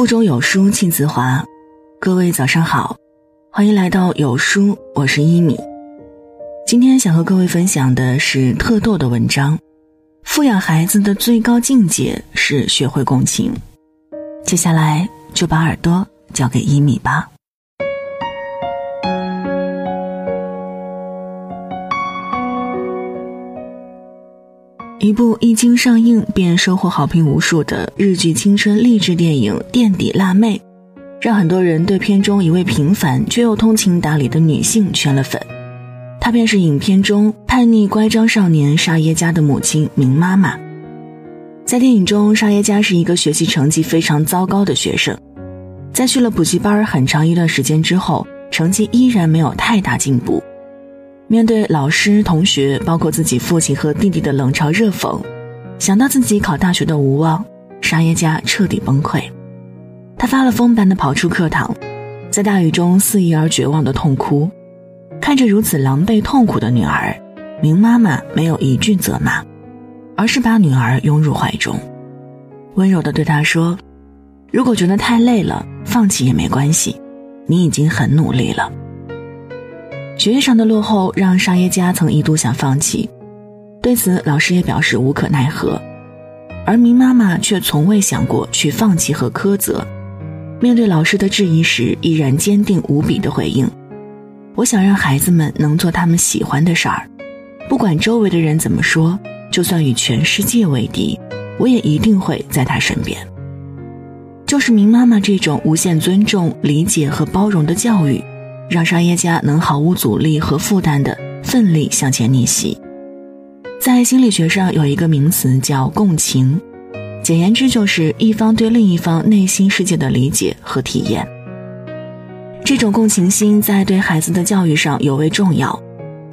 腹中有书气自华，各位早上好，欢迎来到有书，我是一米。今天想和各位分享的是特逗的文章。富养孩子的最高境界是学会共情。接下来就把耳朵交给一米吧。一部一经上映便收获好评无数的日剧青春励志电影《垫底辣妹》，让很多人对片中一位平凡却又通情达理的女性圈了粉。她便是影片中叛逆乖张少年沙耶加的母亲明妈妈。在电影中，沙耶加是一个学习成绩非常糟糕的学生，在去了补习班很长一段时间之后，成绩依然没有太大进步。面对老师、同学，包括自己父亲和弟弟的冷嘲热讽，想到自己考大学的无望，沙耶加彻底崩溃。他发了疯般的跑出课堂，在大雨中肆意而绝望的痛哭。看着如此狼狈痛苦的女儿，明妈妈没有一句责骂，而是把女儿拥入怀中，温柔地对她说：“如果觉得太累了，放弃也没关系，你已经很努力了。”学业上的落后让沙耶加曾一度想放弃，对此老师也表示无可奈何，而明妈妈却从未想过去放弃和苛责。面对老师的质疑时，依然坚定无比的回应：“我想让孩子们能做他们喜欢的事儿，不管周围的人怎么说，就算与全世界为敌，我也一定会在他身边。”就是明妈妈这种无限尊重、理解和包容的教育。让沙耶加能毫无阻力和负担的奋力向前逆袭。在心理学上有一个名词叫共情，简言之就是一方对另一方内心世界的理解和体验。这种共情心在对孩子的教育上尤为重要，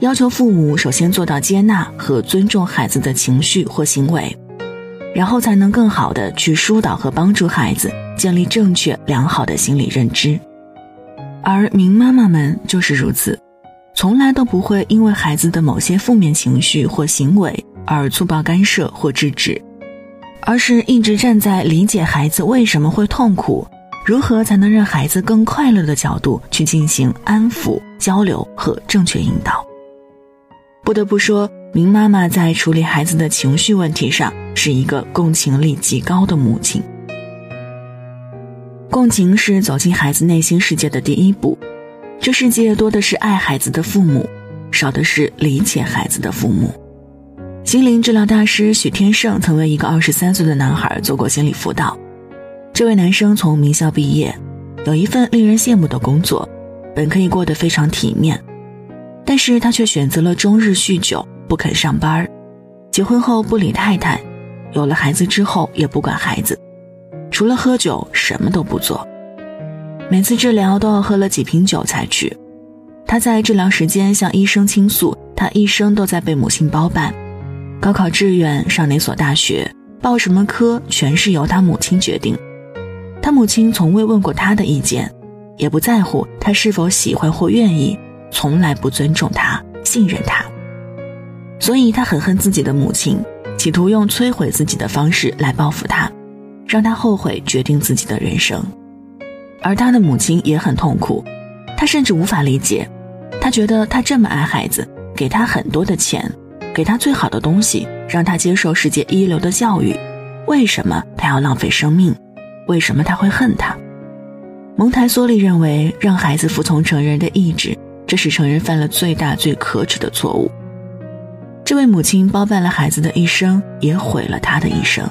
要求父母首先做到接纳和尊重孩子的情绪或行为，然后才能更好的去疏导和帮助孩子建立正确良好的心理认知。而明妈妈们就是如此，从来都不会因为孩子的某些负面情绪或行为而粗暴干涉或制止，而是一直站在理解孩子为什么会痛苦，如何才能让孩子更快乐的角度去进行安抚、交流和正确引导。不得不说，明妈妈在处理孩子的情绪问题上是一个共情力极高的母亲。共情是走进孩子内心世界的第一步。这世界多的是爱孩子的父母，少的是理解孩子的父母。心灵治疗大师许天胜曾为一个二十三岁的男孩做过心理辅导。这位男生从名校毕业，有一份令人羡慕的工作，本可以过得非常体面，但是他却选择了终日酗酒，不肯上班结婚后不理太太，有了孩子之后也不管孩子。除了喝酒，什么都不做。每次治疗都要喝了几瓶酒才去。他在治疗时间向医生倾诉，他一生都在被母亲包办，高考志愿、上哪所大学、报什么科，全是由他母亲决定。他母亲从未问过他的意见，也不在乎他是否喜欢或愿意，从来不尊重他、信任他。所以他很恨自己的母亲，企图用摧毁自己的方式来报复他。让他后悔决定自己的人生，而他的母亲也很痛苦，他甚至无法理解，他觉得他这么爱孩子，给他很多的钱，给他最好的东西，让他接受世界一流的教育，为什么他要浪费生命？为什么他会恨他？蒙台梭利认为，让孩子服从成人的意志，这是成人犯了最大最可耻的错误。这位母亲包办了孩子的一生，也毁了他的一生。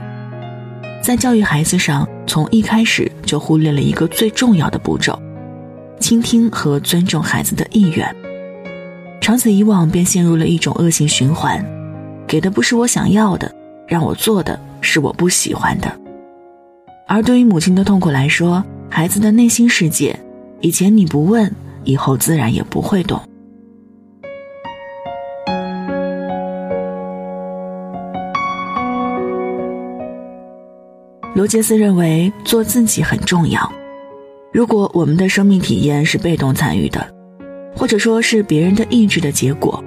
在教育孩子上，从一开始就忽略了一个最重要的步骤：倾听和尊重孩子的意愿。长此以往，便陷入了一种恶性循环：给的不是我想要的，让我做的是我不喜欢的。而对于母亲的痛苦来说，孩子的内心世界，以前你不问，以后自然也不会懂。罗杰斯认为，做自己很重要。如果我们的生命体验是被动参与的，或者说是别人的意志的结果，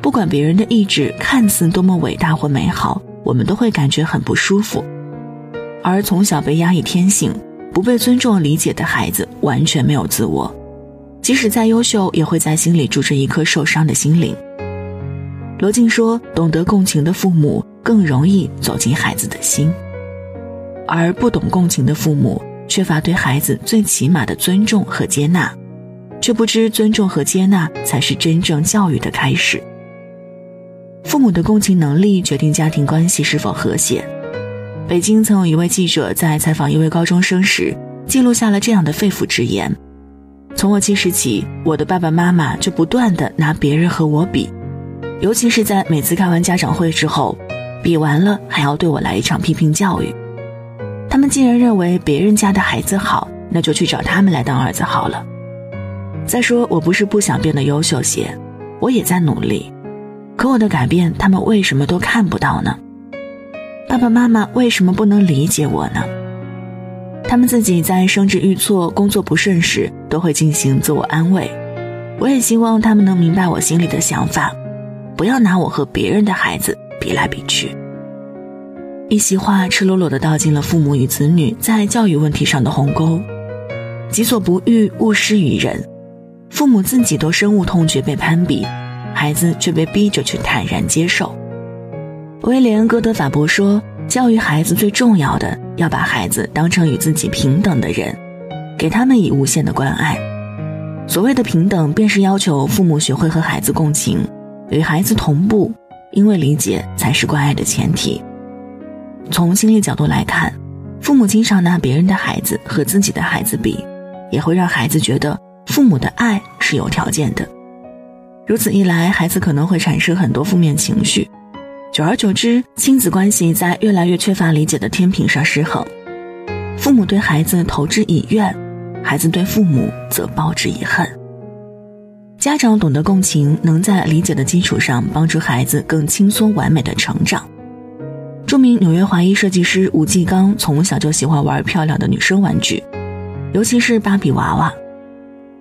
不管别人的意志看似多么伟大或美好，我们都会感觉很不舒服。而从小被压抑天性，不被尊重理解的孩子完全没有自我，即使再优秀，也会在心里住着一颗受伤的心灵。罗静说：“懂得共情的父母更容易走进孩子的心，而不懂共情的父母缺乏对孩子最起码的尊重和接纳，却不知尊重和接纳才是真正教育的开始。父母的共情能力决定家庭关系是否和谐。”北京曾有一位记者在采访一位高中生时，记录下了这样的肺腑之言：“从我记事起，我的爸爸妈妈就不断的拿别人和我比，尤其是在每次开完家长会之后，比完了还要对我来一场批评教育。既然认为别人家的孩子好，那就去找他们来当儿子好了。再说，我不是不想变得优秀些，我也在努力，可我的改变，他们为什么都看不到呢？”爸爸妈妈为什么不能理解我呢？他们自己在生殖遇挫、工作不顺时，都会进行自我安慰。我也希望他们能明白我心里的想法，不要拿我和别人的孩子比来比去。一席话赤裸裸地道尽了父母与子女在教育问题上的鸿沟：己所不欲，勿施于人。父母自己都深恶痛绝被攀比，孩子却被逼着去坦然接受。威廉·戈德法伯说：“教育孩子最重要的，要把孩子当成与自己平等的人，给他们以无限的关爱。所谓的平等，便是要求父母学会和孩子共情，与孩子同步，因为理解才是关爱的前提。从心理角度来看，父母经常拿别人的孩子和自己的孩子比，也会让孩子觉得父母的爱是有条件的。如此一来，孩子可能会产生很多负面情绪。”久而久之，亲子关系在越来越缺乏理解的天平上失衡，父母对孩子投之以怨，孩子对父母则报之以恨。家长懂得共情，能在理解的基础上帮助孩子更轻松完美的成长。著名纽约华裔设计师吴继刚从小就喜欢玩漂亮的女生玩具，尤其是芭比娃娃。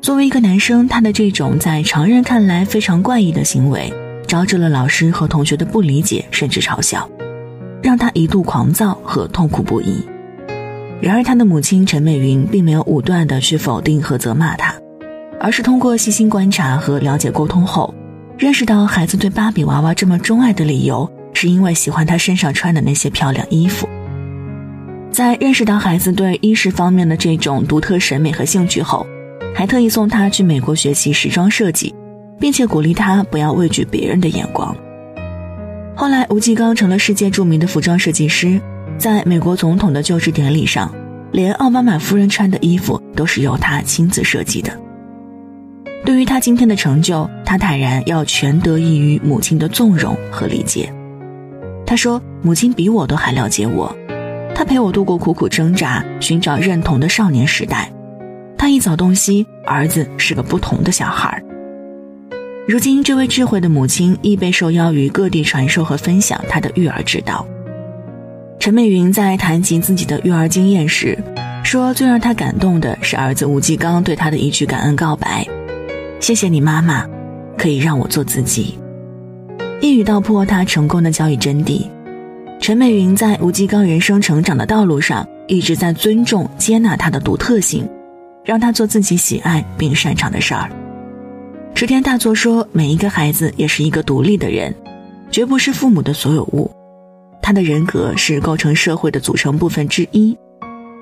作为一个男生，他的这种在常人看来非常怪异的行为。招致了老师和同学的不理解，甚至嘲笑，让他一度狂躁和痛苦不已。然而，他的母亲陈美云并没有武断地去否定和责骂他，而是通过细心观察和了解沟通后，认识到孩子对芭比娃娃这么钟爱的理由，是因为喜欢他身上穿的那些漂亮衣服。在认识到孩子对衣饰方面的这种独特审美和兴趣后，还特意送他去美国学习时装设计。并且鼓励他不要畏惧别人的眼光。后来，吴继刚成了世界著名的服装设计师，在美国总统的就职典礼上，连奥巴马夫人穿的衣服都是由他亲自设计的。对于他今天的成就，他坦然要全得益于母亲的纵容和理解。他说：“母亲比我都还了解我，她陪我度过苦苦挣扎、寻找认同的少年时代。她一早洞悉儿子是个不同的小孩。”如今，这位智慧的母亲亦被受邀于各地传授和分享她的育儿之道。陈美云在谈及自己的育儿经验时，说：“最让她感动的是儿子吴继刚对她的一句感恩告白：‘谢谢你，妈妈，可以让我做自己。’一语道破他成功的教育真谛。陈美云在吴继刚人生成长的道路上，一直在尊重、接纳他的独特性，让他做自己喜爱并擅长的事儿。”池田大作说：“每一个孩子也是一个独立的人，绝不是父母的所有物。他的人格是构成社会的组成部分之一，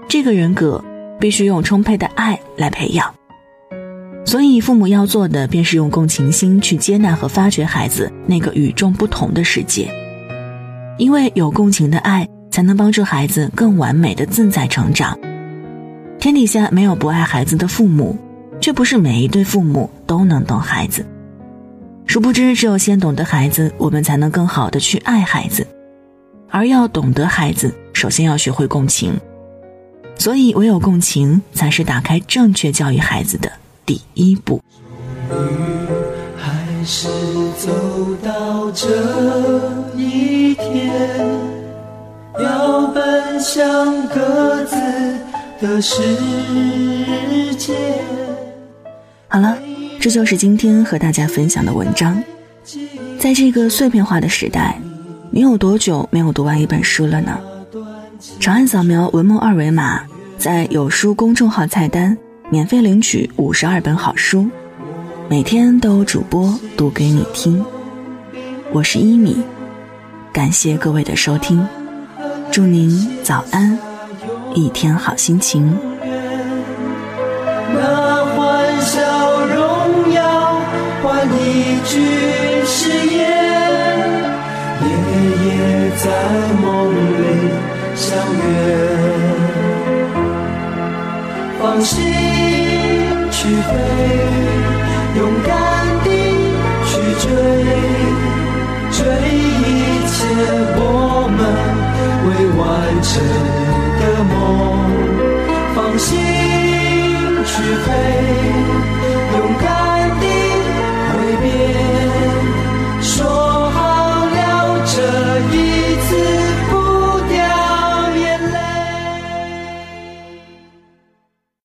这个人格必须用充沛的爱来培养。所以，父母要做的便是用共情心去接纳和发掘孩子那个与众不同的世界，因为有共情的爱，才能帮助孩子更完美的自在成长。天底下没有不爱孩子的父母。”却不是每一对父母都能懂孩子，殊不知，只有先懂得孩子，我们才能更好的去爱孩子。而要懂得孩子，首先要学会共情，所以唯有共情，才是打开正确教育孩子的第一步。还是走到这一天，要奔向各自的世界。好了，这就是今天和大家分享的文章。在这个碎片化的时代，你有多久没有读完一本书了呢？长按扫描文末二维码，在有书公众号菜单免费领取五十二本好书，每天都有主播读给你听。我是一米，感谢各位的收听，祝您早安，一天好心情。那欢笑荣耀换一句真的梦。放心去飞。